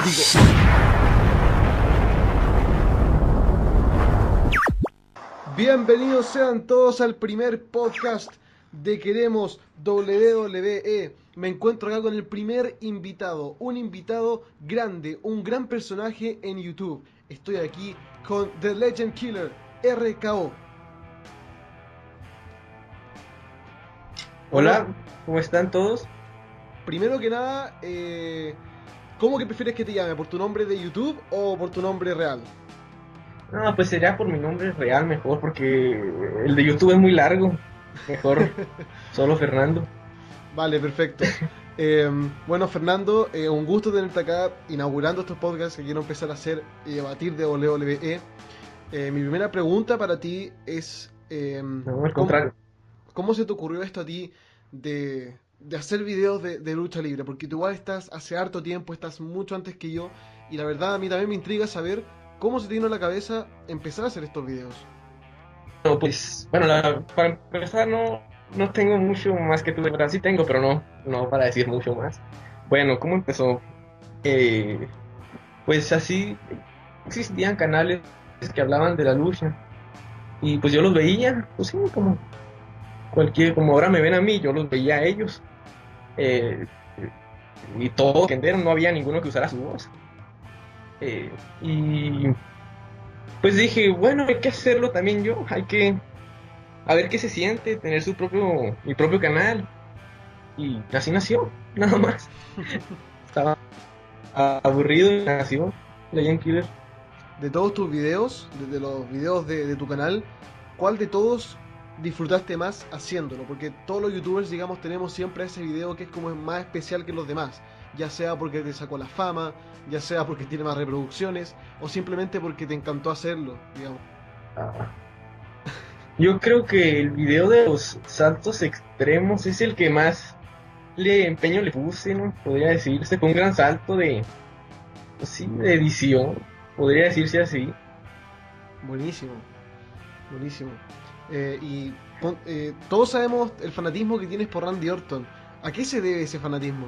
fanático. Bienvenidos sean todos al primer podcast de Queremos WWE. Me encuentro acá con el primer invitado, un invitado grande, un gran personaje en YouTube. Estoy aquí con The Legend Killer, RKO. Hola, ¿cómo están todos? Primero que nada, eh, ¿cómo que prefieres que te llame? ¿Por tu nombre de YouTube o por tu nombre real? No, pues sería por mi nombre real mejor, porque el de YouTube es muy largo. Mejor, solo Fernando. Vale, perfecto. Eh, bueno, Fernando, eh, un gusto tenerte acá inaugurando estos podcasts que quiero empezar a hacer y debatir de WWE. Eh, mi primera pregunta para ti es... eh, No, al ¿cómo, contrario. cómo se te ocurrió esto a ti de, de hacer videos de, lucha libre? Porque tú igual estás hace harto tiempo, estás mucho antes que yo, y la verdad a mí también me intriga saber cómo se te vino a la cabeza empezar a hacer estos videos. No, pues, bueno, para empezar no, no tengo mucho más que tú, de verdad sí tengo, pero no, no para decir mucho más. Bueno, ¿cómo empezó? Eh, pues así existían canales que hablaban de la lucha y pues yo los veía, pues sí, como cualquier, como ahora me ven a mí, yo los veía a ellos Eh, y todos entendieron, no había ninguno que usara su voz. Eh, y pues dije, bueno, hay que hacerlo también yo, hay que a ver qué se siente tener su propio, mi propio canal. Y así nació, nada más. Estaba aburrido y nació Legend Killer. De todos tus videos, de, de los videos de, de tu canal, ¿cuál de todos disfrutaste más haciéndolo? Porque todos los youtubers, digamos, tenemos siempre ese video que es como más especial que los demás. Ya sea porque te sacó la fama, ya sea porque tiene más reproducciones, o simplemente porque te encantó hacerlo, digamos. Ah. Yo creo que el video de los saltos extremos es el que más le empeño le puse, ¿no? Podría decirse, fue un gran salto de, pues sí, de edición, podría decirse así. Buenísimo, buenísimo. Eh, y eh, todos sabemos el fanatismo que tienes por Randy Orton. ¿A qué se debe ese fanatismo?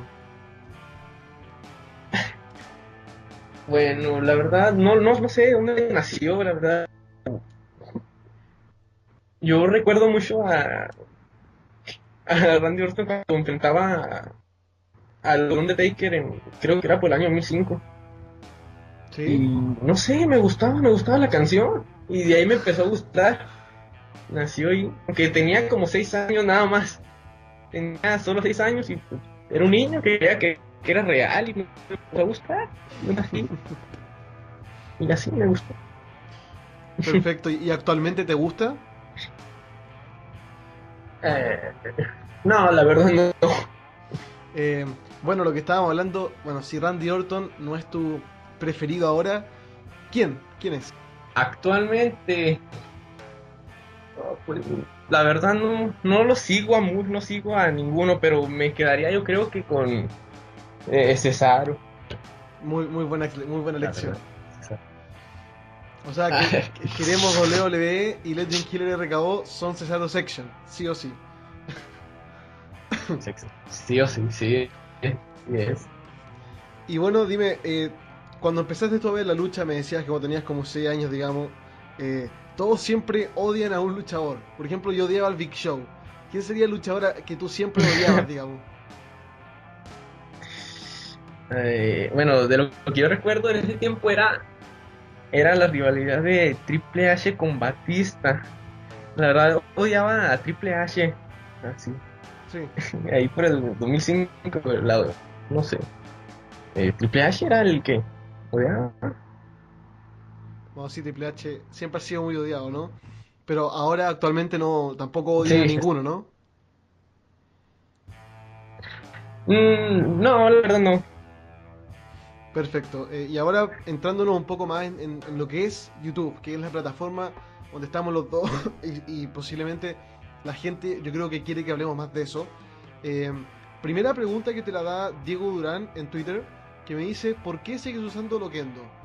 Bueno, la verdad, no, no, no sé dónde nació, la verdad. Yo recuerdo mucho a, a Randy Orton cuando enfrentaba a- al Undertaker en, creo que era por el año 2005. Sí. Y no sé, me gustaba, me gustaba la canción. Y de ahí me empezó a gustar. Nació ahí, aunque tenía como seis años nada más. Tenía solo seis años y era un niño que creía que, que era real y me empezó a gustar. Y así, y me gustó. Perfecto. ¿Y actualmente te gusta? Eh, no, la verdad no. Eh, bueno, lo que estábamos hablando, bueno, si Randy Orton no es tu preferido ahora, ¿quién? ¿Quién es? Actualmente, pues, la verdad no, no lo sigo a mu- no sigo a ninguno, pero me quedaría yo creo que con eh, Cesaro. Muy, muy buena, muy buena elección. O sea, que, que queremos WWE y Legend Killer RKO son Cesaro Section, sí o sí. Sí o sí, sí. Y bueno, dime, eh, cuando empezaste tú a ver la lucha, me decías que vos tenías como 6 años, digamos, eh, todos siempre odian a un luchador. Por ejemplo, yo odiaba al Big Show. ¿Quién sería el luchador que tú siempre odiabas, digamos? Eh, bueno, de lo que yo recuerdo en ese tiempo era, era la rivalidad de Triple H con Batista. La verdad, odiaba a Triple H. Así. Sí. Ahí por el 2005, el lado, no sé. Eh, Triple H era el que odiaba. Triple H siempre ha sido muy odiado, ¿no? Pero ahora actualmente no, tampoco odia a ninguno, ¿no? Mm, no, la verdad no. Perfecto. Eh, y ahora entrándonos un poco más en, en- en lo que es YouTube, que es la plataforma donde estamos los dos y, y posiblemente la gente, yo creo que quiere que hablemos más de eso. Eh, primera pregunta que te la da Diego Durán en Twitter, que me dice, ¿por qué sigues usando Loquendo?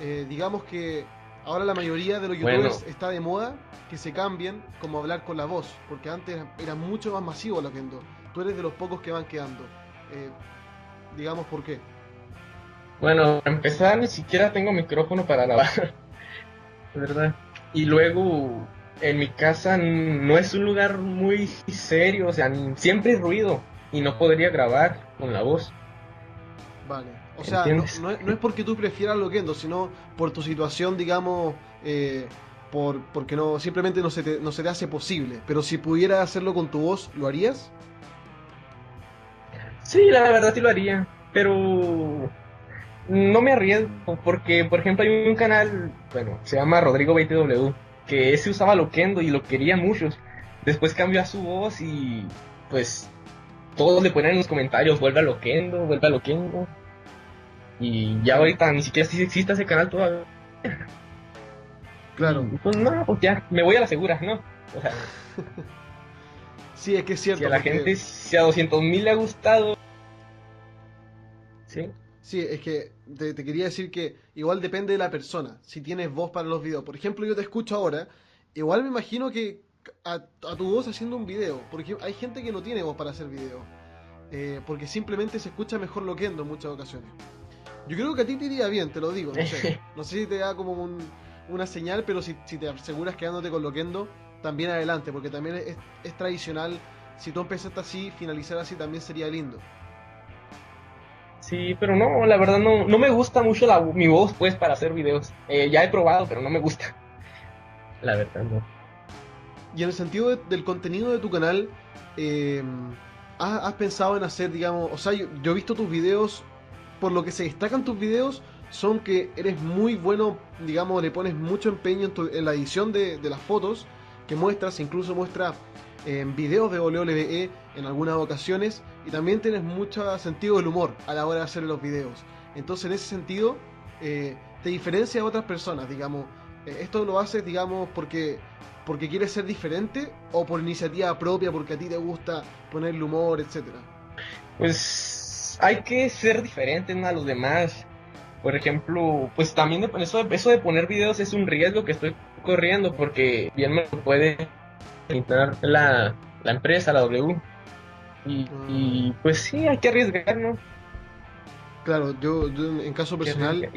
Eh, digamos que ahora la mayoría de los Bueno. youtubers está de moda que se cambien como hablar con la voz, porque antes era mucho más masivo Loquendo. Tú eres de los pocos que van quedando. Eh, digamos, ¿por qué? Bueno, para empezar, ni siquiera tengo micrófono para grabar. ¿Verdad? Y luego, en mi casa no es un lugar muy serio, o sea, siempre hay ruido y no podría grabar con la voz. Vale. O sea, no, no, es, porque tú prefieras Loquendo, sino por tu situación, digamos, eh, por, porque no simplemente no se, te, no se te hace posible. Pero si pudieras hacerlo con tu voz, ¿lo harías? Sí, la verdad sí lo haría, pero no me arriesgo porque, por ejemplo, hay un canal, bueno, se llama Rodrigo 20W, que ese usaba Loquendo y lo querían muchos. Después cambió a su voz y pues todos le ponen en los comentarios, vuelve a Loquendo, vuelve a Loquendo. Y ya ahorita ni siquiera si existe ese canal todavía. Claro. pues no, pues ya, me voy a la segura, ¿no? O sea, sí, es que es cierto. Si a la gente, si a 200.000 le ha gustado. Sí. Sí, es que te, quería decir que igual depende de la persona, si tienes voz para los videos. Por ejemplo, yo te escucho ahora, igual me imagino que a, tu voz haciendo un video, porque hay gente que no tiene voz para hacer video, eh, porque simplemente se escucha mejor loquendo en muchas ocasiones. Yo creo que a ti te iría bien, te lo digo, no sé, no sé si te da como una señal, pero si, te aseguras quedándote con loquendo, también adelante, porque también es, es tradicional, si tú empezaste así, finalizar así también sería lindo. Sí, pero no, la verdad no, no me gusta mucho la, mi voz, pues, para hacer videos. Eh, ya he probado, pero no me gusta. La verdad, no. Y en el sentido del contenido de tu canal, eh, ¿has, pensado en hacer, digamos, o sea, yo, he visto tus videos, por lo que se destacan tus videos, son que eres muy bueno, digamos, le pones mucho empeño en, la edición de, de, las fotos que muestras, incluso muestras en videos de WWE en algunas ocasiones y también tienes mucho sentido del humor a la hora de hacer los videos. Entonces en ese sentido eh, te diferencia de otras personas, digamos. Eh, esto lo haces, digamos, porque porque quieres ser diferente o por iniciativa propia, porque a ti te gusta ponerle humor, etcétera. Pues hay que ser diferente a los demás. Por ejemplo, pues también eso, eso de poner videos es un riesgo que estoy corriendo porque bien me puede la, la empresa, la W. Y, pues sí, hay que arriesgar, ¿no? Claro, yo, en caso personal,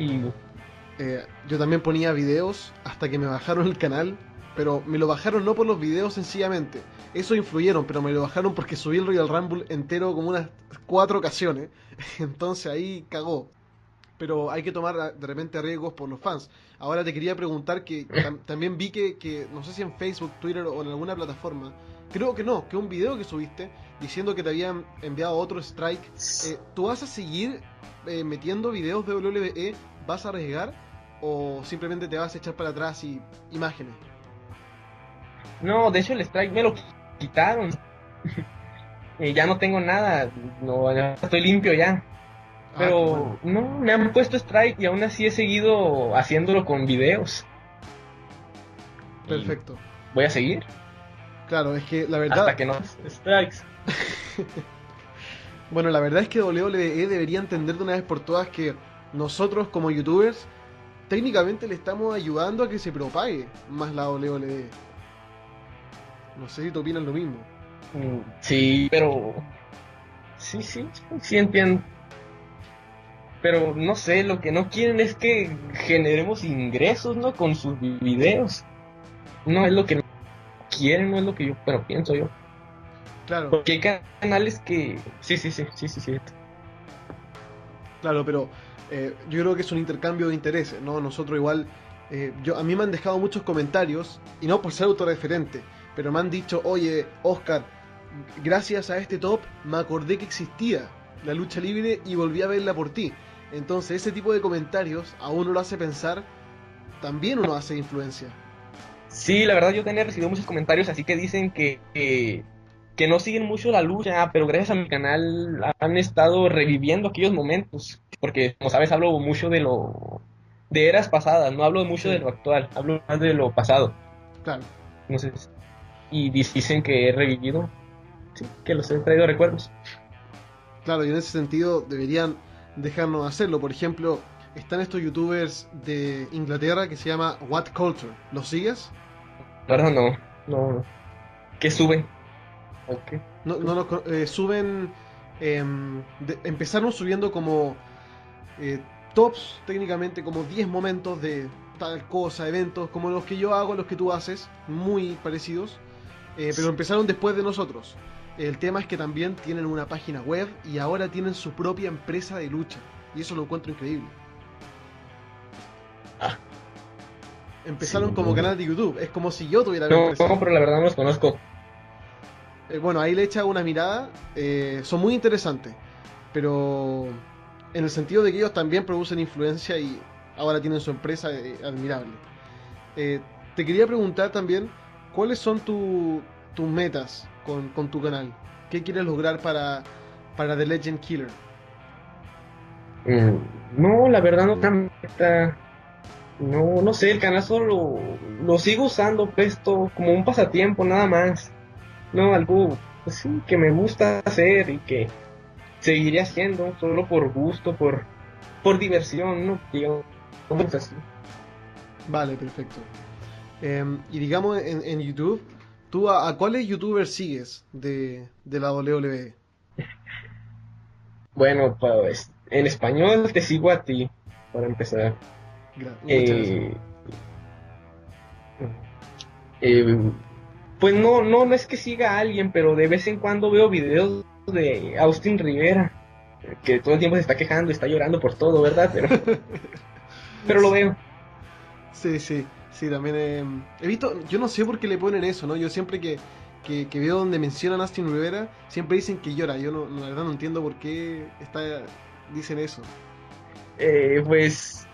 eh, yo también ponía videos hasta que me bajaron el canal, pero me lo bajaron no por los videos sencillamente, eso influyeron, pero me lo bajaron porque subí el Royal Rumble entero como unas cuatro ocasiones, entonces ahí cagó. Pero hay que tomar de repente riesgos por los fans. Ahora te quería preguntar que también vi que, que, no sé si en Facebook, Twitter o en alguna plataforma, creo que no, que un video que subiste diciendo que te habían enviado otro strike. Eh, ¿Tú vas a seguir eh, metiendo videos de WWE? ¿Vas a arriesgar? ¿O simplemente te vas a echar para atrás y imágenes? No, de hecho el strike me lo quitaron. y ya no tengo nada. No, estoy limpio ya. Ah, Pero no, me han puesto strike y aún así he seguido haciéndolo con videos. Perfecto. voy a seguir. Claro, es que la verdad. Hasta que no strikes. bueno, la verdad es que WWE debería entender de una vez por todas que nosotros como youtubers técnicamente le estamos ayudando a que se propague más la WWE. No sé si tú opinas lo mismo. Mm, sí, pero. Sí, sí, sí entiendo pero no sé, lo que no quieren es que generemos ingresos, ¿no? Con sus videos. No es lo que quieren, no es lo que yo, pero pienso yo. Claro. Porque hay canales que... Sí, sí, sí, sí, sí, sí. Claro, pero eh, yo creo que es un intercambio de intereses, ¿no? Nosotros igual... Eh, yo, a mí me han dejado muchos comentarios, y no por ser autorreferente, pero me han dicho, oye, Oscar, gracias a este top me acordé que existía la lucha libre y volví a verla por ti. Entonces ese tipo de comentarios a uno lo hace pensar, también uno hace influencia. Sí, la verdad yo tenía recibido muchos comentarios así que dicen que, que, no siguen mucho la lucha, pero gracias a mi canal han estado reviviendo aquellos momentos. Porque como sabes hablo mucho de lo de eras pasadas, no hablo mucho de lo actual, hablo más de lo pasado. Claro. Entonces, y dicen que he revivido, sí, que los he traído recuerdos. Claro, y en ese sentido deberían dejarnos hacerlo. Por ejemplo, están estos youtubers de Inglaterra que se llama What Culture. ¿Los sigues? Claro, no, no. ¿Qué suben? No, no, eh, suben. Em, empezaron subiendo como eh, tops, técnicamente como 10 momentos de tal cosa, eventos, como los que yo hago, los que tú haces, muy parecidos, eh, pero empezaron después de nosotros. El tema es que también tienen una página web y ahora tienen su propia empresa de lucha. Y eso lo encuentro increíble. Ah. Empezaron Sí, como no. canal de YouTube. Es como si yo tuviera No, empresa. no, pero la verdad no los conozco. Eh, bueno, ahí le echa una mirada. eh, son muy interesantes. Pero en el sentido de que ellos también producen influencia y ahora tienen su empresa admirable. Te quería preguntar también, ¿cuáles son tu- tus metas con, con tu canal? ¿Qué quieres lograr para, para The Legend Killer? Mm, No, la verdad no tan meta. No, no sé, el canal solo lo, lo sigo usando esto como un pasatiempo nada más. No, algo pues sí, que me gusta hacer y que seguiré haciendo solo por gusto, por, por diversión, ¿no? Digamos así. Vale, perfecto. Em, y digamos en, en YouTube, ¿tú a, a cuáles youtubers sigues de, de la WWE? Bueno, pues en español te sigo a ti, para empezar. Gra-. Eh, eh, pues no, no, no es que siga a alguien, pero de vez en cuando veo videos de Austin Rivera, que todo el tiempo se está quejando, está llorando por todo, ¿verdad? Pero, pero lo veo. Sí, sí, sí, también em, he visto, yo no sé por qué le ponen eso, ¿no? Yo siempre que, que, que veo donde mencionan a Austin Rivera, siempre dicen que llora, yo no, la verdad no entiendo por qué está, dicen eso. Eh, pues,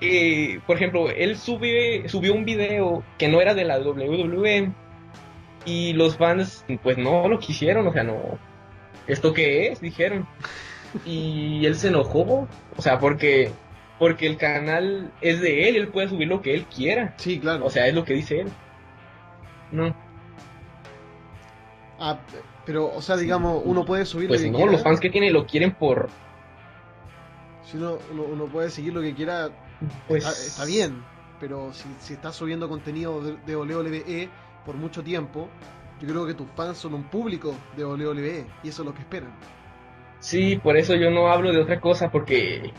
eh, por ejemplo, él sube, subió un video que no era de la WWE y los fans pues no lo quisieron, o sea, no, ¿esto qué es? Dijeron. Y él se enojó, o sea, porque, porque el canal es de él, él puede subir lo que él quiera, Sí, claro. o sea, es lo que dice él. No, Ah, pero, o sea, digamos, uno puede subir pues lo que no, quiera. los fans que tiene lo quieren por, Si uno, uno, uno puede seguir lo que quiera, pues... está, está bien. Pero si, si estás subiendo contenido de, de WWE por mucho tiempo, yo creo que tus fans son un público de WWE y eso es lo que esperan. Sí, por eso yo no hablo de otra cosa, porque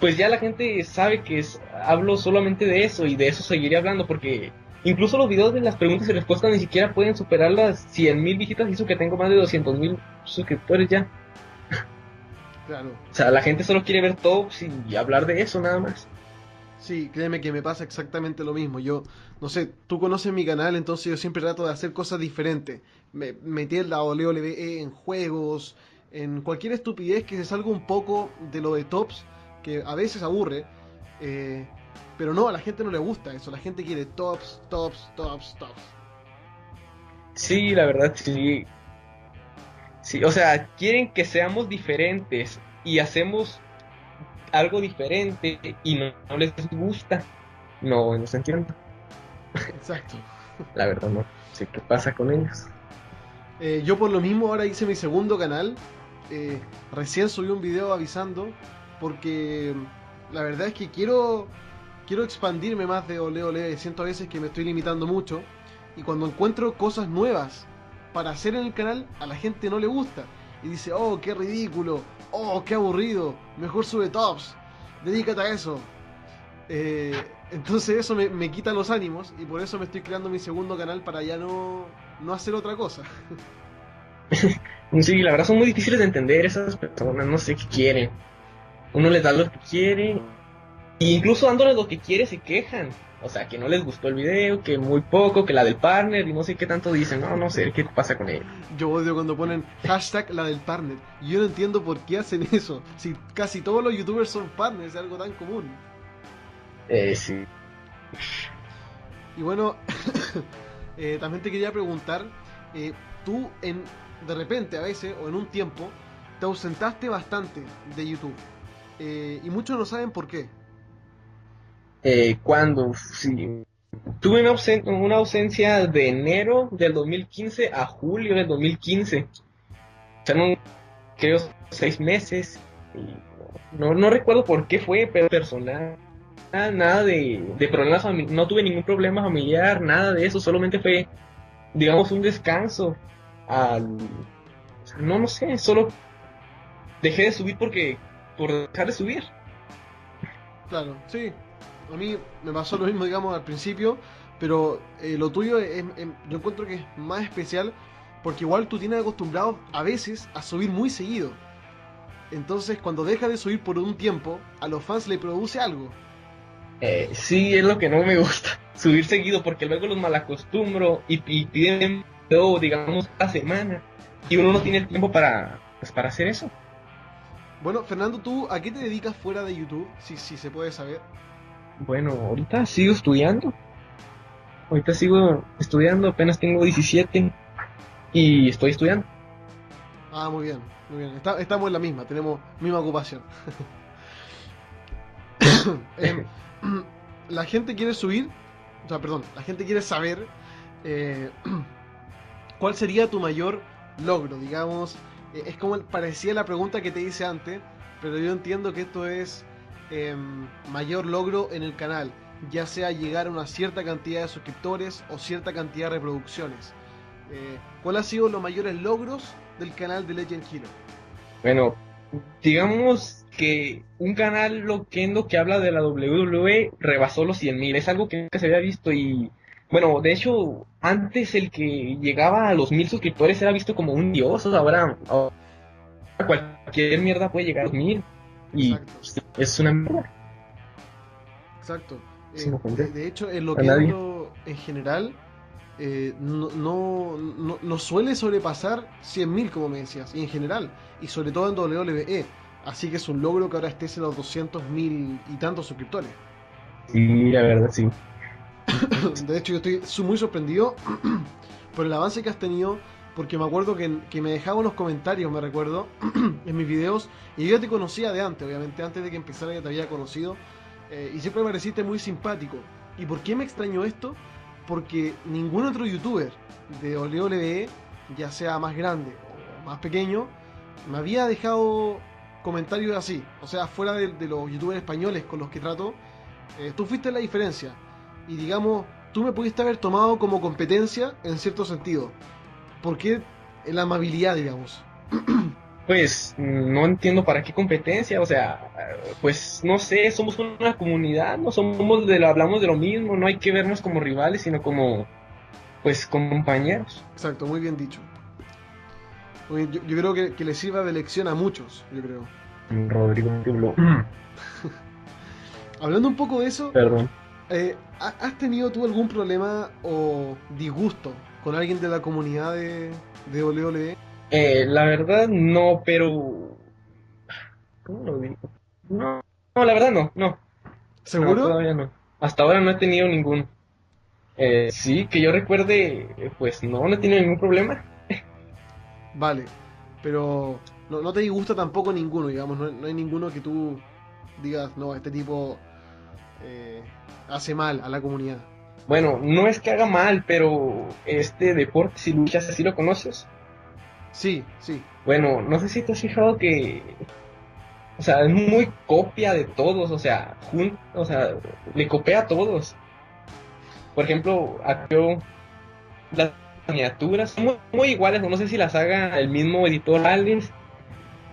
pues ya la gente sabe que es- hablo solamente de eso y de eso seguiré hablando, porque incluso los videos de las preguntas y respuestas ni siquiera pueden superar las 100.000 visitas y eso que tengo más de 200.000 suscriptores ya. Claro. O sea, la gente solo quiere ver tops y hablar de eso nada más. Sí, créeme que me pasa exactamente lo mismo. Yo, no sé, tú conoces mi canal, entonces yo siempre trato de hacer cosas diferentes. Me, meter la WWE en juegos, en cualquier estupidez que se salga un poco de lo de tops, que a veces aburre. eh, pero no, a la gente no le gusta eso. La gente quiere tops, tops, tops, tops. Sí, la verdad, sí. Sí, o sea, quieren que seamos diferentes y hacemos algo diferente y no, no les gusta. No, no se entiende. Exacto. La verdad, no sé qué pasa con ellos. Eh, yo por lo mismo ahora hice mi segundo canal. Eh, recién subí un video avisando porque la verdad es que quiero quiero expandirme más de ole ole. Siento a veces que me estoy limitando mucho y cuando encuentro cosas nuevas para hacer en el canal a la gente no le gusta y dice oh qué ridículo, oh qué aburrido, mejor sube tops, dedícate a eso. Eh, entonces eso me, me quita los ánimos y por eso me estoy creando mi segundo canal para ya no, no hacer otra cosa. Sí, la verdad son muy difíciles de entender esas personas, no sé qué quieren. Uno les da lo que quiere, e incluso dándoles lo que quiere se quejan. O sea, que no les gustó el video, que muy poco, que la del partner y no sé qué tanto dicen. No, no sé qué pasa con ellos. Yo odio cuando ponen hashtag la del partner. Y Yo no entiendo por qué hacen eso. Si casi todos los youtubers son partners, es algo tan común. Eh, sí. Y bueno, eh, también te quería preguntar, eh, tú en de repente a veces o en un tiempo te ausentaste bastante de YouTube. Eh, y muchos no saben por qué. Eh, cuando, sí. Tuve una, ausen- una ausencia de enero del 2015 a julio del 2015. O sea, creo seis meses. Y no, no recuerdo por qué fue, pero personal. Nada, de, de problemas. No tuve ningún problema familiar, nada de eso. Solamente fue, digamos, un descanso. Al, no, no sé, solo dejé de subir porque, por dejar de subir. Claro, sí. A mí me pasó lo mismo, digamos, al principio, pero eh, lo tuyo es, es- yo encuentro que es más especial porque igual tú tienes acostumbrado a veces a subir muy seguido. Entonces, cuando dejas de subir por un tiempo, a los fans le produce algo. Eh, sí, es lo que no me gusta, subir seguido, porque luego los malacostumbro y, y piden video, digamos, cada semana. Y uno no tiene el tiempo para, pues, para hacer eso. Bueno, Fernando, ¿tú a qué te dedicas fuera de YouTube? Si, si se puede saber. Bueno, ahorita sigo estudiando. Ahorita sigo estudiando, apenas tengo 17 y estoy estudiando. Ah, muy bien, muy bien. Está- estamos en la misma, tenemos misma ocupación. Em, la gente quiere subir, o sea, perdón, la gente quiere saber eh, cuál sería tu mayor logro, digamos. Eh, es como parecía la pregunta que te hice antes, pero yo entiendo que esto es em, mayor logro en el canal, ya sea llegar a una cierta cantidad de suscriptores o cierta cantidad de reproducciones. Eh, ¿Cuál ha sido los mayores logros del canal de Legend Hero? Bueno, digamos que un canal loquendo que habla de la WWE rebasó los 100.000. Es algo que nunca se había visto y, bueno, de hecho, antes el que llegaba a los 1.000 suscriptores era visto como un dios. Ahora, ahora cualquier mierda puede llegar a los 1.000 y Exacto. es una mierda. Exacto. Eh, de, de hecho, en lo que ando en general eh, no, no, no- no suele sobrepasar 100.000, como me decías, y en general, y sobre todo en WWE. Así que es un logro que ahora estés en los 200.000 y tantos suscriptores. Sí, la verdad, sí. De hecho, yo estoy muy sorprendido por el avance que has tenido, porque me acuerdo que, que me dejaba unos comentarios, me recuerdo, en mis videos, y yo ya te conocía de antes, obviamente, antes de que empezara ya te había conocido, eh, y siempre me pareciste muy simpático. ¿Y por qué me extrañó esto? Porque ningún otro youtuber de WWE, ya sea más grande o más pequeño, me había dejado comentarios así. O sea, fuera de, de los youtubers españoles con los que trato, eh, tú fuiste la diferencia. Y digamos, tú me pudiste haber tomado como competencia en cierto sentido. ¿Por qué la amabilidad, digamos? Pues no entiendo para qué competencia, o sea, pues no sé, somos una comunidad, no somos de lo, hablamos de lo mismo, no hay que vernos como rivales, sino como, pues, compañeros. Exacto, muy bien dicho. Yo, yo creo que, que le sirva de lección a muchos, yo creo. Rodrigo. Hablando un poco de eso, perdón. Eh, ¿ha- ¿has tenido tú algún problema o disgusto con alguien de la comunidad de, de WWE? Eh, la verdad no, pero, ¿cómo lo digo? No, no, la verdad no, no, no, ¿Seguro? todavía no. Hasta ahora no he tenido ningún. Eh, sí, que yo recuerde, pues no, no he tenido ningún problema. Vale, pero no, no te disgusta tampoco ninguno, digamos, no, no hay ninguno que tú digas, no, este tipo eh, hace mal a la comunidad. Bueno, no es que haga mal, pero este deporte, si luchas así lo conoces. Sí, sí, Bueno, no sé si te has fijado que, o sea, es muy copia de todos, o sea, jun- o sea, le copia a todos. Por ejemplo, yo las miniaturas son muy, muy iguales, no sé si las haga el mismo editor Aliens.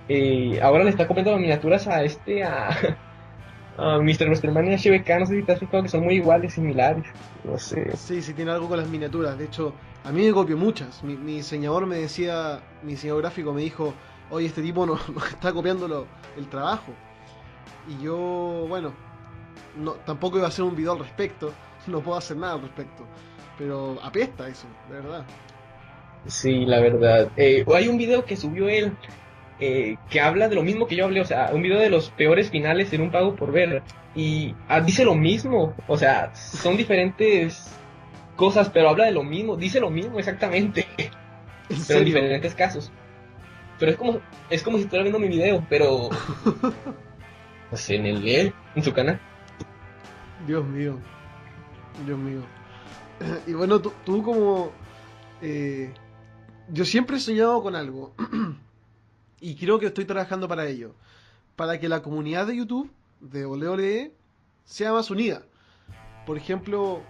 Eh, ahora le está copiando las miniaturas a este, a, a Mr. WrestleMania HBK, no sé si te has fijado que son muy iguales, similares, no sé. sí, sí tiene algo con las miniaturas. De hecho, a mí me copió muchas. Mi, mi diseñador me decía, mi diseñador gráfico me dijo, oye, este tipo nos, nos está copiando lo- el trabajo. Y yo, bueno, no, tampoco iba a hacer un video al respecto, no puedo hacer nada al respecto. Pero apesta eso, de verdad. Sí, la verdad. Eh, hay un video que subió él eh, que habla de lo mismo que yo hablé, o sea, un video de los peores finales en un pago por ver. Y ah, dice lo mismo, o sea, son diferentes cosas, pero habla de lo mismo, dice lo mismo exactamente, En pero en diferentes casos. Pero es como, es como si estuviera viendo mi video, pero pues en el él, en su canal. Dios mío. Dios mío. Y bueno, tú, tú como... eh, yo siempre he soñado con algo. y creo que estoy trabajando para ello. Para que la comunidad de YouTube, de WWE, sea más unida. Por ejemplo,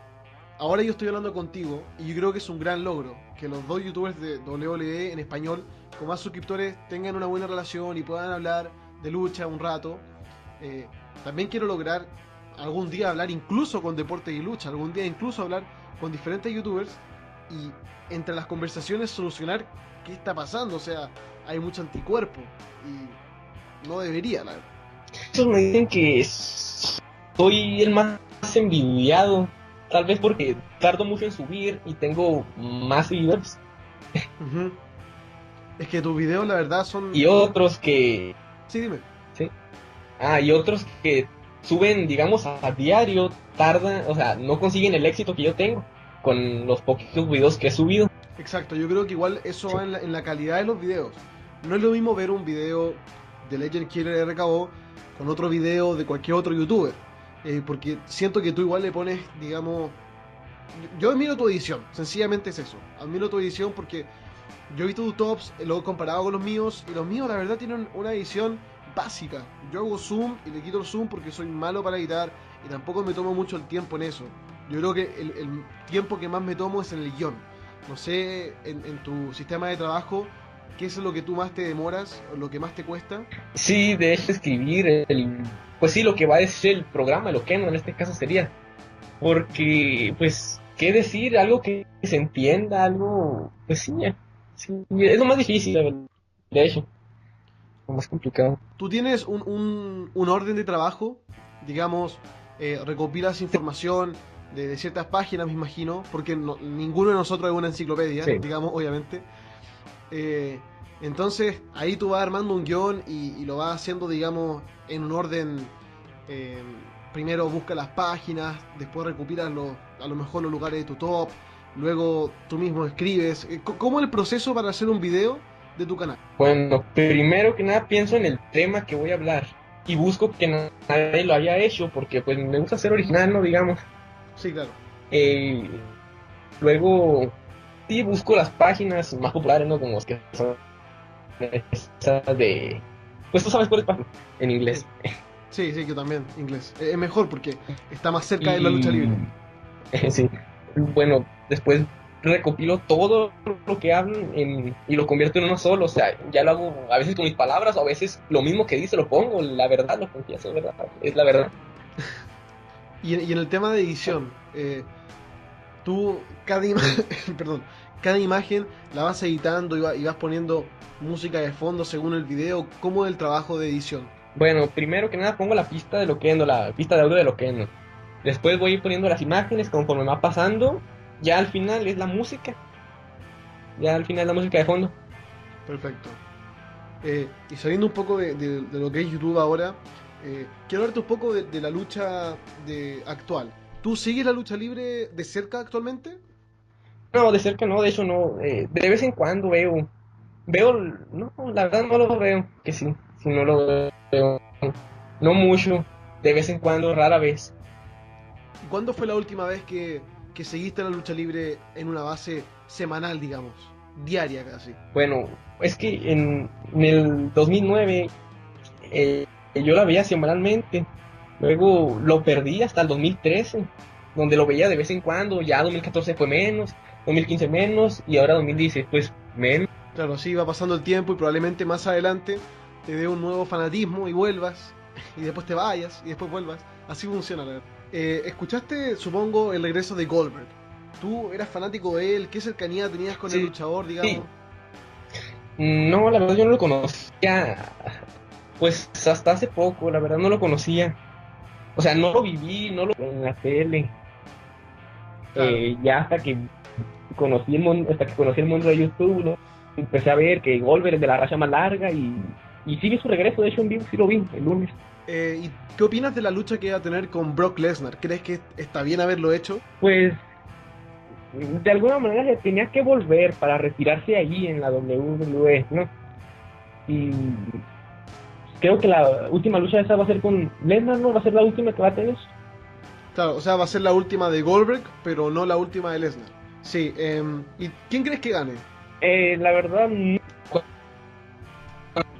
ahora yo estoy hablando contigo y yo creo que es un gran logro. Que los dos youtubers de WWE en español, con más suscriptores, tengan una buena relación y puedan hablar de lucha un rato. eh, también quiero lograr algún día hablar incluso con Deporte y Lucha, algún día incluso hablar con diferentes youtubers y entre las conversaciones solucionar qué está pasando. O sea, hay mucho anticuerpo y no debería, la verdad. Muchos me dicen que soy el más envidiado, tal vez porque tardo mucho en subir y tengo más seguidores. Ujú. Es que tus videos, la verdad, son. Y otros que... Sí, dime. Sí. Ah, y otros que suben, digamos, a, a diario, tardan, o sea, no consiguen el éxito que yo tengo con los poquitos videos que he subido. Exacto, yo creo que igual eso Sí. va en la, en la calidad de los videos. No es lo mismo ver un video de Legend Killer RKO con otro video de cualquier otro youtuber. Eh, porque siento que tú igual le pones, digamos... yo- admiro tu edición, sencillamente es eso. Admiro tu edición porque yo he visto tus tops, eh, lo he comparado con los míos, y los míos la verdad tienen una edición básica. Yo hago zoom y le quito el zoom porque soy malo para editar y tampoco me tomo mucho el tiempo en eso. Yo creo que el, tiempo que más me tomo es en el guion. No sé, en tu sistema de trabajo, ¿qué es lo que tú más te demoras lo que más te cuesta? Sí, de hecho, escribir el, pues sí, lo que va a decir el programa, lo que no en este caso sería. Porque, pues, ¿qué decir? Algo que se entienda, algo, pues sí, sí, es lo más difícil, de hecho, lo más complicado. Tú tienes un, un- un orden de trabajo, digamos, eh, recopilas información de, de ciertas páginas, me imagino, porque no- ninguno de nosotros es una enciclopedia, Sí. digamos, obviamente. Eh, entonces, ahí tú vas armando un guion y, y lo vas haciendo, digamos, en un orden. eh, primero busca las páginas, después recopilas a lo mejor los lugares de tu top, luego tú mismo escribes. Eh, ¿Cómo es el proceso para hacer un video de tu canal? Bueno, primero que nada pienso en el tema que voy a hablar y busco que na- nadie lo haya hecho porque pues me gusta ser original, ¿no? Digamos. Sí, claro. Eh, luego, sí, busco las páginas más populares, ¿no? Como las que son esas de... Pues tú sabes cuál es página en inglés. Sí, sí, yo también, inglés. Eh, Es mejor porque está más cerca de la lucha libre. Sí. Bueno, después recopilo todo lo que hablan en- y lo convierto en uno solo. O sea, ya lo hago a veces con mis palabras o a veces lo mismo que dice lo pongo. La verdad, lo confieso, ¿verdad? Es la verdad. Y, en- y en el tema de edición, eh, tú cada, ima- perdón, cada imagen la vas editando y, va- y vas poniendo música de fondo según el video. ¿Cómo es el trabajo de edición? Bueno, primero que nada pongo la pista de Loquendo, la pista de audio de Loquendo. Después voy poniendo las imágenes conforme va pasando. Ya al final es la música. Ya al final la música de fondo. Perfecto. Eh, y saliendo un poco de, de- de lo que es YouTube ahora, eh, quiero hablarte un poco de, de la lucha de, actual. ¿Tú sigues la lucha libre de cerca actualmente? No, de cerca no, de hecho no. eh, de vez en cuando veo. Veo, no, la verdad no lo veo. Que sí, sí no lo veo. No mucho. De vez en cuando, rara vez. ¿Cuándo fue la última vez que, que seguiste la lucha libre en una base semanal, digamos? Diaria casi. Bueno, es que en, en el 2009 eh, yo la veía semanalmente. Luego lo perdí hasta el 2013, donde lo veía de vez en cuando. Ya 2014 fue menos, 2015 menos y ahora 2016 pues menos. Claro, así va pasando el tiempo y probablemente más adelante te dé un nuevo fanatismo y vuelvas, y después te vayas y después vuelvas. Así funciona, la verdad. Eh, ¿Escuchaste, supongo, el regreso de Goldberg? ¿Tú eras fanático de él? ¿Qué cercanía tenías con Sí, el luchador, digamos? sí. No, la verdad yo no lo conocía. Pues hasta hace poco, la verdad no lo conocía. O sea, no lo viví, no lo en la tele. Claro. Eh, ya hasta que conocí el mundo, hasta que conocí el mundo de YouTube, ¿no? empecé a ver que Goldberg es de la racha más larga y, y sí vi su regreso, de hecho en vivo sí lo vi el lunes. Eh, ¿Y qué opinas de la lucha que iba a tener con Brock Lesnar? ¿Crees que está bien haberlo hecho? Pues de alguna manera se tenía que volver para retirarse allí en la WWE, ¿no? Y creo que la última lucha esa va a ser con Lesnar, ¿no? Va a ser la última que va a tener. Claro, o sea, va a ser la última de Goldberg, pero no la última de Lesnar. Sí, em, ¿y quién crees que gane? Eh, la verdad, no.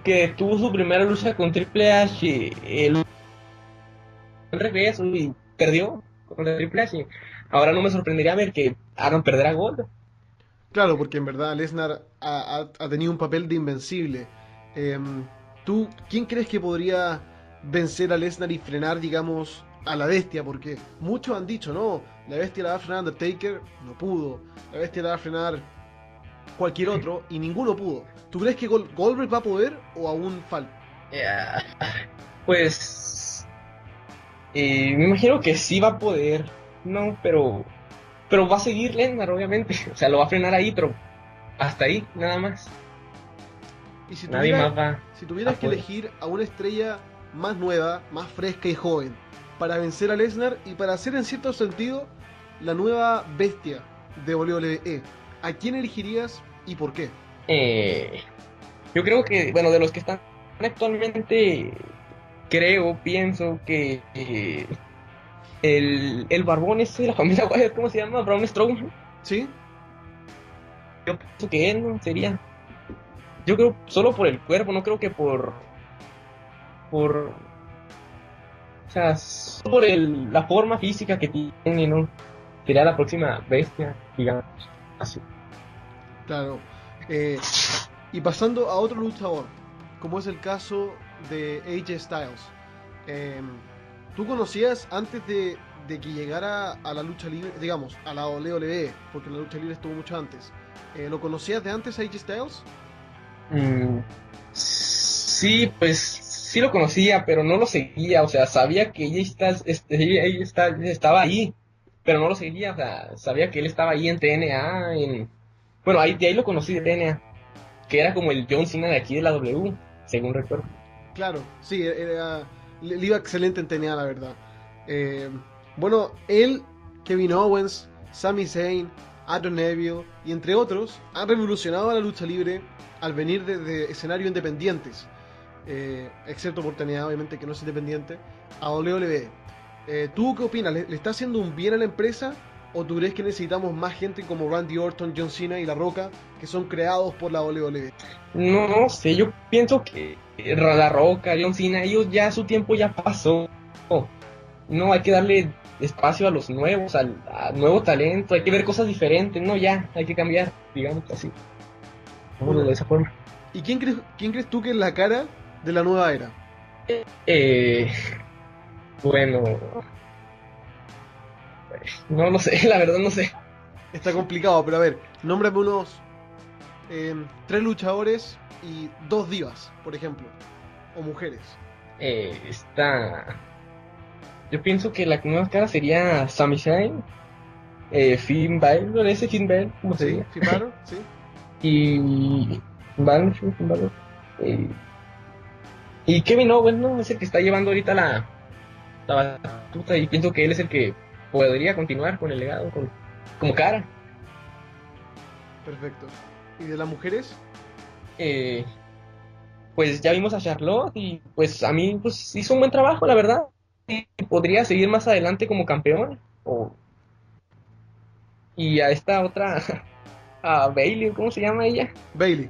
que tuvo su primera lucha con Triple H, el regreso y perdió con Triple H. Ahora no me sorprendería ver que hagan perder a Gold. Claro, porque en verdad Lesnar ha, ha- ha tenido un papel de invencible. Em, ¿Tú quién crees que podría vencer a Lesnar y frenar, digamos, a la bestia, porque muchos han dicho, no, la bestia la va a frenar Undertaker, no pudo, la bestia la va a frenar cualquier otro y ninguno pudo. ¿Tú crees que Goldberg va a poder o aún falta? Pues eh, me imagino que sí va a poder, no, pero pero va a seguir Lesnar, obviamente, o sea, lo va a frenar ahí, pero hasta ahí, nada más. Y si Nadie más va si tuvieras que elegir a una estrella más nueva, más fresca y joven, para vencer a Lesnar y para ser en cierto sentido la nueva bestia de WWE. ¿A quién elegirías y por qué? Eh, yo creo que, bueno, de los que están actualmente, creo, pienso que eh, el, el barbón ese de la familia Wyatt, ¿cómo se llama? Braun Strowman. Sí. Yo pienso que él sería. Yo creo solo por el cuerpo, no creo que por. Por sea, por el, la forma física que tiene, ¿no? Sería la próxima bestia, digamos, así. Claro. Eh, y pasando a otro luchador, como es el caso de AJ Styles. Em, ¿Tú conocías antes de, que llegara a la lucha libre, digamos, a la WWE, porque la lucha libre estuvo mucho antes? Eh, ¿Lo conocías de antes AJ Styles? Mm, sí, pues sí lo conocía, pero no lo seguía, o sea, sabía que ella, está, este, está, estaba ahí, pero no lo seguía, o sea, sabía que él estaba ahí en TNA, en... bueno, ahí, ahí lo conocí de TNA, que era como el John Cena de aquí de la W, según recuerdo. Claro, sí, era, le iba excelente en TNA, la verdad. Eh, bueno, él, Kevin Owens, Sami Zayn, Aaron Neville y entre otros han revolucionado la lucha libre al venir desde escenarios independientes eh, excepto por TNA, obviamente que no es independiente, a WWE. Eh, ¿Tú qué opinas? ¿Le, está haciendo un bien a la empresa? ¿O tú crees que necesitamos más gente como Randy Orton, John Cena y La Roca que son creados por la WWE? No, no sé, yo pienso que La Roca, John Cena, ellos ya su tiempo ya pasó. No, hay que darle espacio a los nuevos, al, nuevo talento, hay que ver cosas diferentes, no ya, hay que cambiar, digamos así. de esa forma. ¿Y quién crees, quién crees tú que es la cara de la nueva era? Eh, bueno, no lo sé, la verdad no sé. Está complicado, pero a ver, nómbrame unos em, tres luchadores y dos divas, por ejemplo, o mujeres. Eh, está. Yo pienso que la nueva cara sería Sami Zayn, eh, Finn Balor, ese Finn Balor, ¿cómo se Finn Balor, sí. Y. Balor, Finn Balor. Eh, y Kevin Owens, ¿no? Es el que está llevando ahorita la, la batuta y pienso que él es el que podría continuar con el legado con, como cara. Perfecto. ¿Y de las mujeres? Eh, pues ya vimos a Charlotte y pues a mí pues hizo un buen trabajo, la verdad. Podría seguir más adelante como campeón. Y a esta otra, a Bailey, ¿cómo se llama ella? Bailey.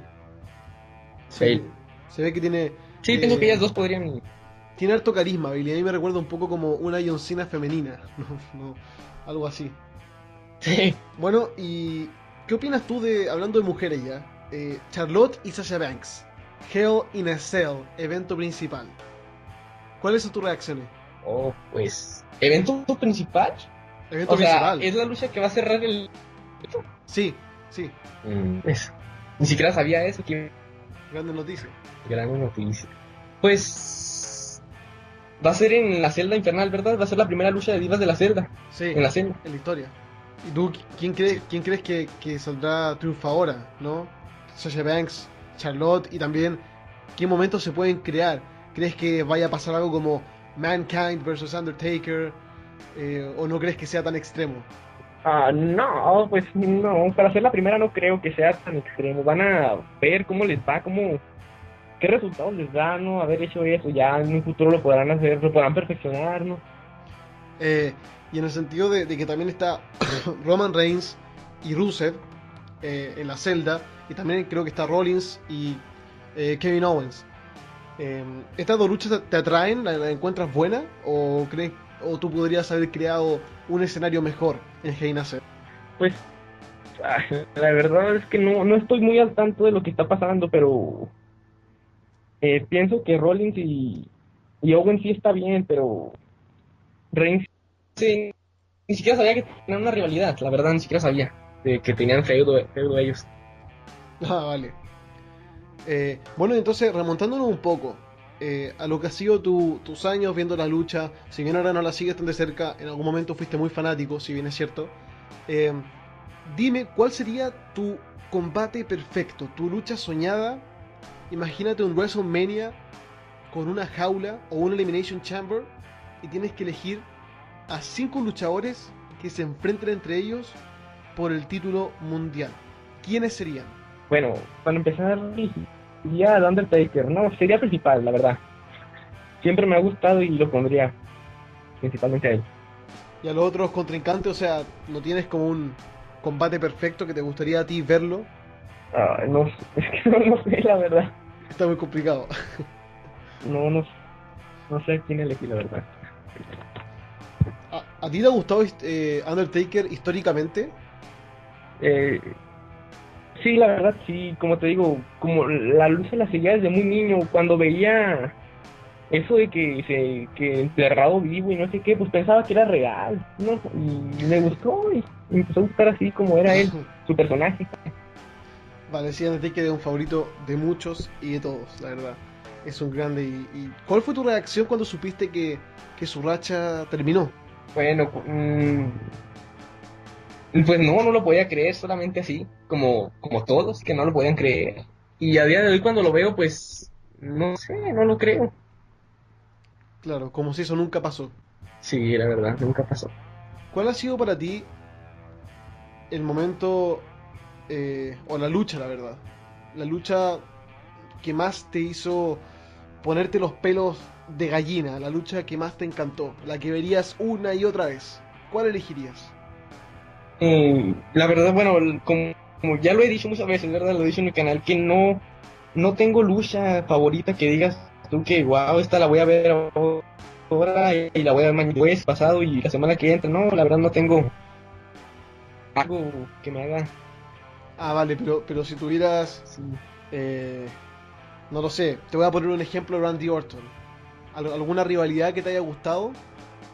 Sí, Se ve que tiene Sí, pienso que ellas dos podrían. Tiene harto carisma, Billy. A mí me recuerda un poco como una John femenina. algo así. Sí. Bueno, y. ¿Qué opinas tú de. Hablando de mujeres ya? Eh, Charlotte y Sasha Banks. Hell in a Cell, evento principal. ¿Cuáles son tus reacciones? Oh, pues. ¿Evento principal? Evento o principal. Sea, ¿Es la lucha que va a cerrar el. Sí, sí. Mm, Ni siquiera sabía eso. Que... Grande noticia. Gran noticia. Pues va a ser en la celda infernal, ¿verdad? Va a ser la primera lucha de divas de la celda. Sí. En la celda. En la historia. ¿Y tú quién, cree, quién crees que, que saldrá ahora ¿No? Sasha Banks, Charlotte y también qué momentos se pueden crear. ¿Crees que vaya a pasar algo como Mankind versus Undertaker? Eh, ¿O no crees que sea tan extremo? Ah, no, pues no, para ser la primera no creo que sea tan extremo. Van a ver cómo les va, cómo qué resultados les dan, ¿no? Haber hecho eso, ya en un futuro lo podrán hacer, lo podrán perfeccionar, ¿no? Eh, y en el sentido de, que también está Roman Reigns y Rusev eh, en la celda, y también creo que está Rollins y eh, Kevin Owens. ¿Estas dos luchas te atraen? ¿La, encuentras buena? ¿O crees o tú podrías haber creado un escenario mejor en Hell Pues ah, la verdad es que no, no estoy muy al tanto de lo que está pasando, pero eh, pienso que Rollins y, Y Owen sí está bien, pero Reigns sí, ni siquiera sabía que tenían una rivalidad, la verdad, ni siquiera sabía de que tenían feudo, feudo ellos. Ah, vale. Eh, bueno, entonces, remontándonos un poco eh, a lo que ha sido tus años viendo la lucha, si bien ahora no la sigues tan de cerca, en algún momento fuiste muy fanático, si bien es cierto. Eh, dime, ¿cuál sería tu combate perfecto, tu lucha soñada? Imagínate un WrestleMania con una jaula o un Elimination Chamber y tienes que elegir a cinco luchadores que se enfrenten entre ellos por el título mundial. ¿Quiénes serían? Bueno, para empezar, ya el Undertaker, no, sería principal, la verdad. Siempre me ha gustado y lo pondría principalmente a él. ¿Y a los otros contrincantes? O sea, ¿no tienes como un combate perfecto que te gustaría a ti verlo? Ah, no, es que no, sé, la verdad. Está muy complicado. No, no, no sé quién elegir, la verdad. ¿A, ti te ha gustado eh, Undertaker históricamente? Eh, sí, la verdad, sí. Como te digo, como la luz se la seguía desde muy niño. Cuando veía eso de que se que enterrado vivo y no sé qué, pues pensaba que era real. ¿no? Y me gustó y empezó a gustar así como era él, su personaje. Vale, sí, Undertaker es un favorito de muchos y de todos, la verdad. Es un grande. ¿Y, cuál fue tu reacción cuando supiste que, que su racha terminó? Bueno, mmm, pues no, no lo podía creer solamente así, como, como todos que no lo podían creer. Y a día de hoy cuando lo veo, pues no sé, no lo creo. Claro, como si eso nunca pasó. Sí, la verdad, nunca pasó. ¿Cuál ha sido para ti el momento, eh, o la lucha, la verdad? La lucha que más te hizo ponerte los pelos de gallina, la lucha que más te encantó, la que verías una y otra vez. ¿Cuál elegirías? Eh, la verdad, bueno, como, ya lo he dicho muchas veces, ¿verdad? Lo he dicho en mi canal, que no, no tengo lucha favorita que digas tú que, wow, esta la voy a ver ahora y la voy a ver mañana, pasado y la semana que entra. No, la verdad no tengo algo que me haga. Ah, vale, pero, pero si tuvieras, eh, no lo sé, te voy a poner un ejemplo, Randy Orton. ¿Alguna rivalidad que te haya gustado?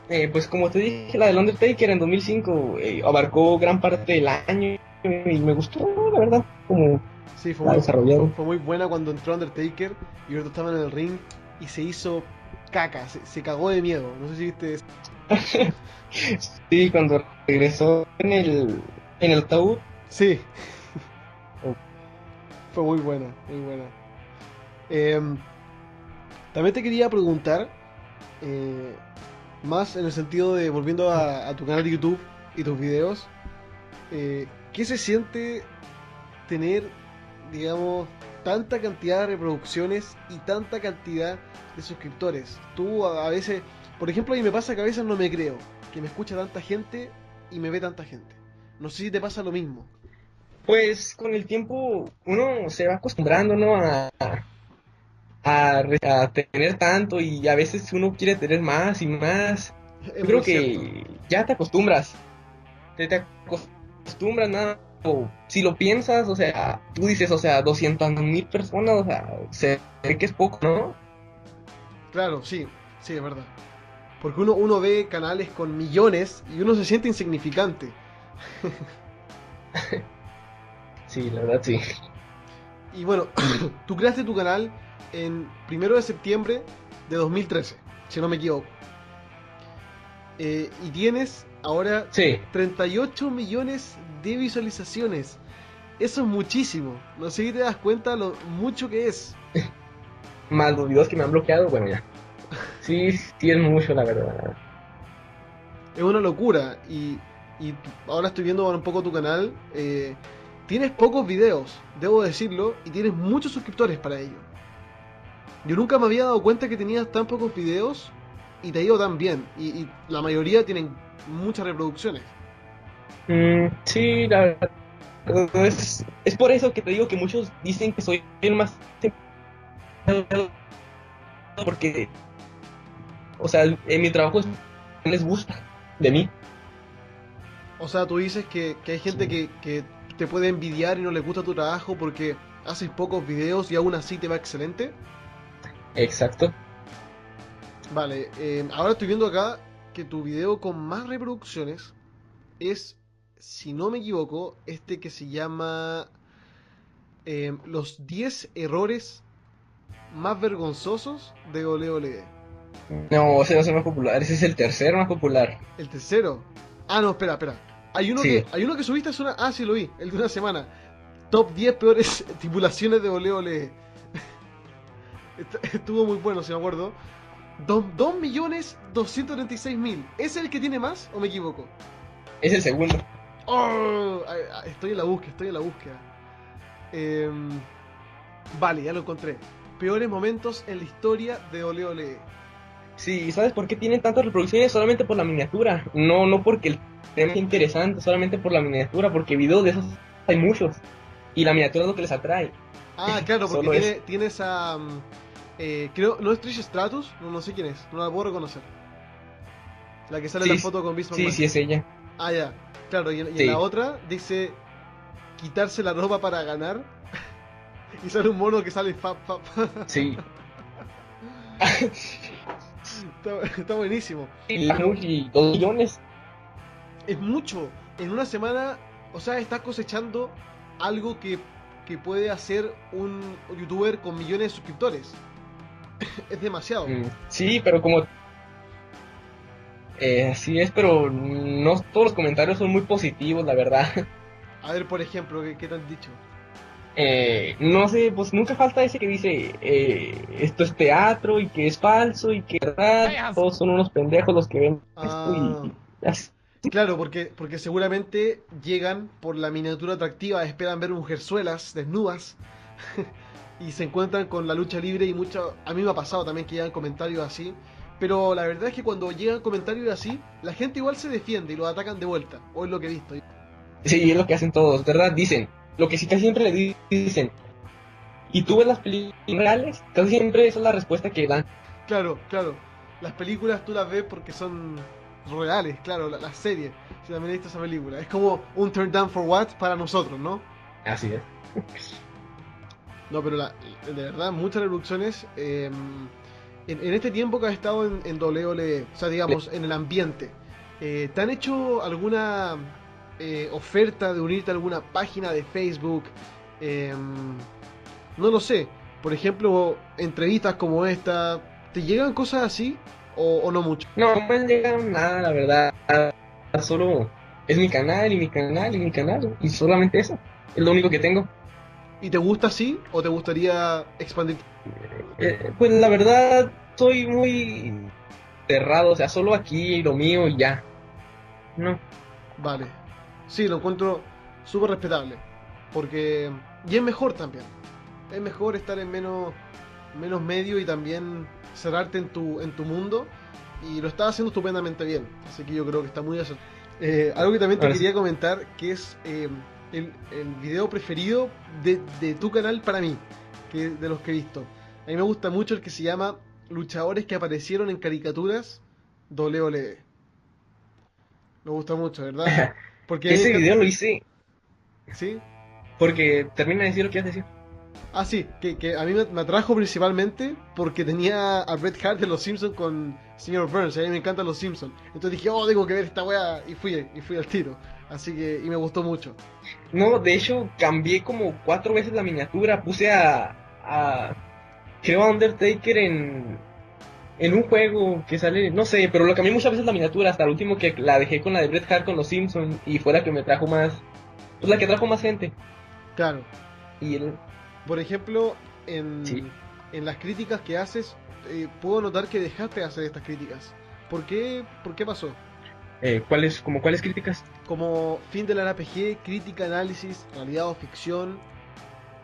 Eh, pues como te dije, la del Undertaker en 2005 eh, abarcó gran parte del año y me gustó, la verdad, como sí, fue muy, desarrollado. Fue muy buena cuando entró Undertaker y ahorita estaba en el ring y se hizo caca, se, cagó de miedo. No sé si viste eso. sí, cuando regresó en el, en el ataúd. Sí. Oh. Fue muy buena, muy buena. Em, también te quería preguntar, eh, más en el sentido de, volviendo a, tu canal de YouTube y tus videos, eh, ¿qué se siente tener, digamos, tanta cantidad de reproducciones y tanta cantidad de suscriptores? Tú a, veces, por ejemplo, a mí me pasa que a veces no me creo que me escucha tanta gente y me ve tanta gente. No sé si te pasa lo mismo. Pues con el tiempo uno se va acostumbrando, ¿no? A, a, tener tanto y a veces uno quiere tener más y más. Yo creo que ya te acostumbras. Te, te acostumbras nada. O, si lo piensas, o sea, tú dices, o sea, 200 mil personas, o sea, se ve que es poco, ¿no? Claro, sí, sí, es verdad. Porque uno, uno ve canales con millones y uno se siente insignificante. sí, la verdad, sí. Y bueno, tú creaste tu canal en primero de septiembre de 2013, si no me equivoco. Eh, y tienes ahora 38 millones de visualizaciones. Eso es muchísimo. No sé si te das cuenta lo mucho que es. Más los videos que me han bloqueado, bueno ya. Sí, sí es mucho, la verdad. Es una locura. Y, y ahora estoy viendo un poco tu canal. Eh, tienes pocos videos, debo decirlo, y tienes muchos suscriptores para ello. Yo nunca me había dado cuenta que tenías tan pocos videos y te ha ido tan bien. Y, la mayoría tienen muchas reproducciones. Mm, sí, la verdad. Es, es por eso que te digo que muchos dicen que soy el más. Porque. O sea, en mi trabajo les gusta de mí. O sea, tú dices que, hay gente que, que te puede envidiar y no le gusta tu trabajo porque haces pocos videos y aún así te va excelente. Exacto. Vale, eh, ahora estoy viendo acá que tu video con más reproducciones es, si no me equivoco, este que se llama eh, Los 10 errores más vergonzosos de WWE. No, ese no es el más popular, ese es el tercero más popular. ¿El tercero? Ah, no, espera, espera. Hay uno, Sí. que, hay uno que subiste hace una... Ah, sí, lo vi, el de una semana. Top 10 peores tripulaciones de WWE. Est- Estuvo muy bueno, si me acuerdo. 2.236.000. ¿Es el que tiene más o me equivoco? Es el segundo. Oh, estoy en la búsqueda, estoy en la búsqueda. Em, vale, ya lo encontré. Peores momentos en la historia de WWE. Sí, ¿sabes por qué tienen tantas reproducciones? Solamente por la miniatura. No, no porque el tema es interesante, solamente por la miniatura, porque videos de esos hay muchos. Y la miniatura es lo que les atrae. Ah, claro, porque tiene, tiene esa. mm, eh, creo, ¿no es Trish Stratus? No, no sé quién es, no la puedo reconocer. La que sale en la foto con Vince Sí, sí, es ella. Ah, ya. Claro, y, en, y en Sí. la otra dice quitarse la ropa para ganar. y sale un mono que sale fap, fap. Sí. está, está buenísimo. Y dos millones. Es mucho. En una semana, o sea, estás cosechando algo que, que puede hacer un youtuber con millones de suscriptores. es demasiado. Mm, Sí, pero como... Eh, así es, pero no todos los comentarios son muy positivos, la verdad. A ver, por ejemplo, ¿qué, qué te han dicho? Eh, no sé, pues nunca falta ese que dice eh, esto es teatro y que es falso y que es verdad, todos son unos pendejos los que ven Ah. esto y así. Claro, porque, porque seguramente llegan por la miniatura atractiva, esperan ver mujerzuelas desnudas y se encuentran con la lucha libre y mucho... A mí me ha pasado también que llegan comentarios así, pero la verdad es que cuando llegan comentarios así, la gente igual se defiende y los atacan de vuelta, o es lo que he visto. Sí, es lo que hacen todos, ¿verdad? Dicen, lo que sí casi siempre le di- dicen. Y tú ves las películas reales, casi siempre esa es la respuesta que dan. Claro, claro, las películas tú las ves porque son reales, claro, la- las series, si también he visto esa película, es como un turn down for what para nosotros, ¿no? Así es. No, pero la- de verdad, muchas reproducciones. eh, en, en este tiempo que has estado en, en WWE, o sea, digamos, en el ambiente, eh, ¿te han hecho alguna eh, oferta de unirte a alguna página de Facebook? Eh, no lo sé. Por ejemplo, entrevistas como esta, ¿te llegan cosas así o, o no mucho? No, me llega nada, la verdad. Solo es mi canal y mi canal y mi canal. Y solamente eso. Es lo único que tengo. ¿Y te gusta así o te gustaría expandir? Eh, pues la verdad, soy muy cerrado. O sea, solo aquí lo mío y ya. No. Vale. Sí, lo encuentro súper respetable. Porque. Y es mejor también. Es mejor estar en menos, menos medio y también cerrarte en tu, en tu mundo. Y lo estás haciendo estupendamente bien. Así que yo creo que está muy acertado. Eh, algo que también te Ahora sí. quería comentar, que es eh, el, el video preferido de, de tu canal para mí, que de los que he visto. A mí me gusta mucho el que se llama Luchadores que aparecieron en caricaturas WWE. Me gusta mucho, ¿verdad? Porque Ese video lo hice ¿Sí? porque termina de decir lo que a decir. Ah, sí, que, que a mí me, me atrajo principalmente porque tenía a Bret Hart de Los Simpsons con Señor Burns, y a mí me encantan Los Simpsons. Entonces dije, oh, tengo que ver esta wea, y fui, y fui al tiro. Así que, y me gustó mucho. No, de hecho, cambié como cuatro veces la miniatura. Puse a. a creo a Undertaker en. En un juego que sale, no sé, pero lo cambié muchas veces la miniatura, hasta el último que la dejé con la de Bret Hart con los Simpsons y fue la que me trajo más, pues la que trajo más gente. Claro. Y el, Por ejemplo, en, Sí. en las críticas que haces, eh, puedo notar que dejaste de hacer estas críticas. ¿Por qué, ¿Por qué pasó? eh, ¿cuáles, como cuáles críticas? Como fin del RPG, crítica, análisis, realidad o ficción,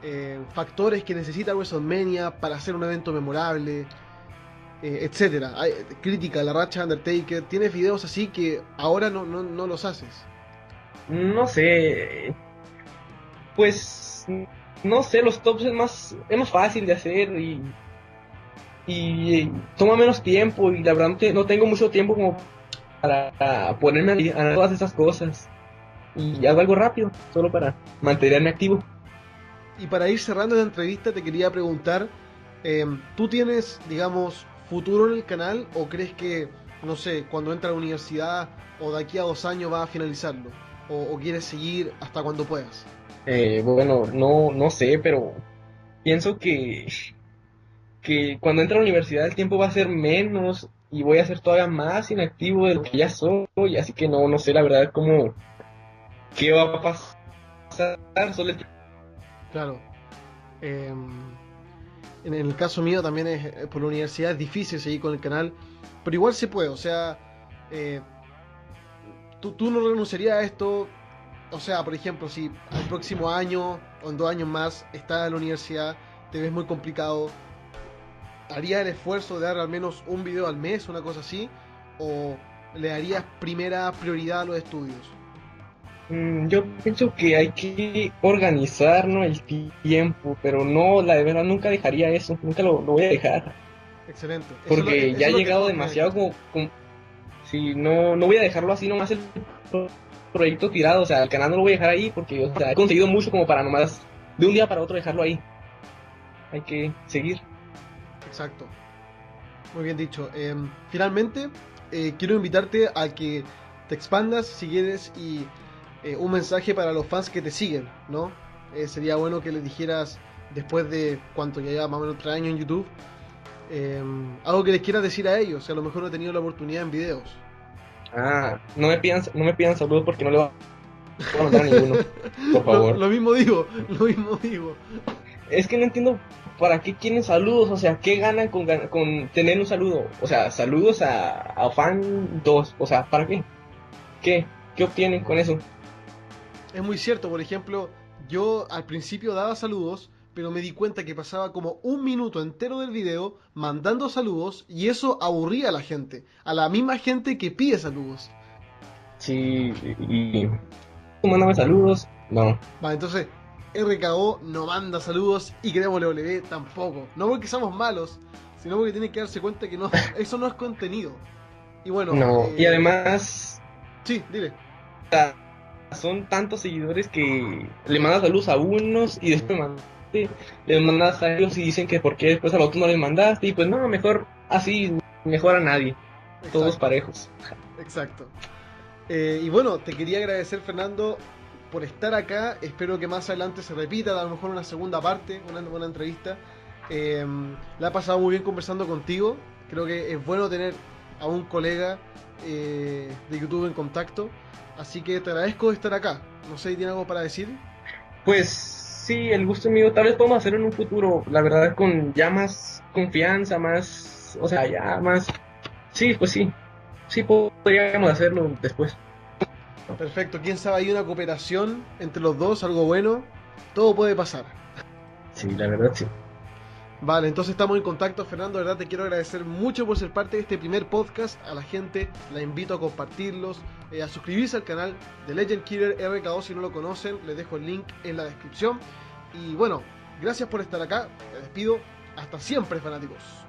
eh, factores que necesita WrestleMania para hacer un evento memorable, eh, etcétera. Crítica, la racha Undertaker, tienes videos así que ahora no, no, no los haces. No sé, pues, no sé, los tops es más, es más fácil de hacer y, y toma menos tiempo y la verdad no te- no tengo mucho tiempo como para, ponerme a, todas esas cosas. Y hago algo rápido, solo para mantenerme activo. Y para ir cerrando la entrevista te quería preguntar, eh, tú tienes, digamos, futuro en el canal o crees que, no sé, cuando entra a la universidad o de aquí a dos años va a finalizarlo? ¿O, o quieres seguir hasta cuando puedas? Eh, bueno, no, no sé, pero pienso que, que cuando entre a la universidad el tiempo va a ser menos y voy a ser todavía más inactivo de lo que ya soy, así que no, no sé la verdad cómo, qué va a pasar, solo el Claro. Eh, en el caso mío también es eh, por la universidad es difícil seguir con el canal, pero igual se puede, o sea, eh, tú, tú no renunciarías a esto, o sea, por ejemplo, si al próximo año o en dos años más estás en la universidad, te ves muy complicado, ¿harías el esfuerzo de dar al menos un video al mes, una cosa así? ¿O le darías primera prioridad a los estudios? Mm, Yo pienso que hay que organizarnos el tiempo, pero no, la de verdad nunca dejaría eso, nunca lo, lo voy a dejar, Excelente. Eso es lo- porque ya he llegado demasiado como, como- si no, no voy a dejarlo así nomás el proyecto tirado, o sea, el canal no lo voy a dejar ahí porque, he conseguido mucho como para nomás de un día para otro dejarlo ahí. Hay que seguir. Exacto. Muy bien dicho. Eh, finalmente, quiero invitarte a que te expandas si quieres y eh, un mensaje para los fans que te siguen, ¿no? Eh, sería bueno que les dijeras, después de cuánto ya lleva más o menos tres años en YouTube, eh, algo que les quieras decir a ellos. Si a lo mejor no he tenido la oportunidad en videos. Ah, no me pidan, no me pidan saludos porque no le voy a mandar a ninguno, por favor. Lo, lo mismo digo, lo mismo digo. Es que no entiendo para qué quieren saludos, o sea, ¿qué ganan con, con tener un saludo? O sea, saludos a, a fan 2, o sea, ¿para qué? ¿Qué? ¿Qué obtienen con eso? Es muy cierto, por ejemplo, yo al principio daba saludos, pero me di cuenta que pasaba como un minuto entero del video mandando saludos y eso aburría a la gente, a la misma gente que pide saludos. Sí, y... ¿Tú mándame saludos? No. Vale, entonces RKO no manda saludos y queremos WWE tampoco. No porque somos malos, sino porque tienen que darse cuenta que no, eso no es contenido. Y bueno, No, eh, y además Sí, dile. son tantos seguidores que le mandas saludos a unos y después mandaste, le mandas a ellos y dicen que por qué después a los otros no les mandaste y pues no, mejor así, mejor a nadie, todos Exacto. parejos. Exacto. Eh, y bueno, te quería agradecer, Fernando, por estar acá. Espero que más adelante se repita, a lo mejor una segunda parte, una buena entrevista. Eh, la he pasado muy bien conversando contigo. Creo que es bueno tener a un colega eh, de YouTube en contacto. Así que te agradezco de estar acá. No sé si tiene algo para decir. Pues sí, el gusto mío, tal vez podemos hacerlo en un futuro, la verdad con ya más confianza, más, o sea, ya más, sí, pues sí, sí podríamos hacerlo después. Perfecto. Quién sabe, hay una cooperación entre los dos, algo bueno. Todo puede pasar. Sí, la verdad sí. Vale, entonces estamos en contacto, Fernando. Verdad te quiero agradecer mucho por ser parte de este primer podcast. A la gente la invito a compartirlos, eh, a suscribirse al canal de Legend Killer RKO si no lo conocen. Les dejo el link en la descripción. Y bueno, gracias por estar acá. Me despido. Hasta siempre, fanáticos.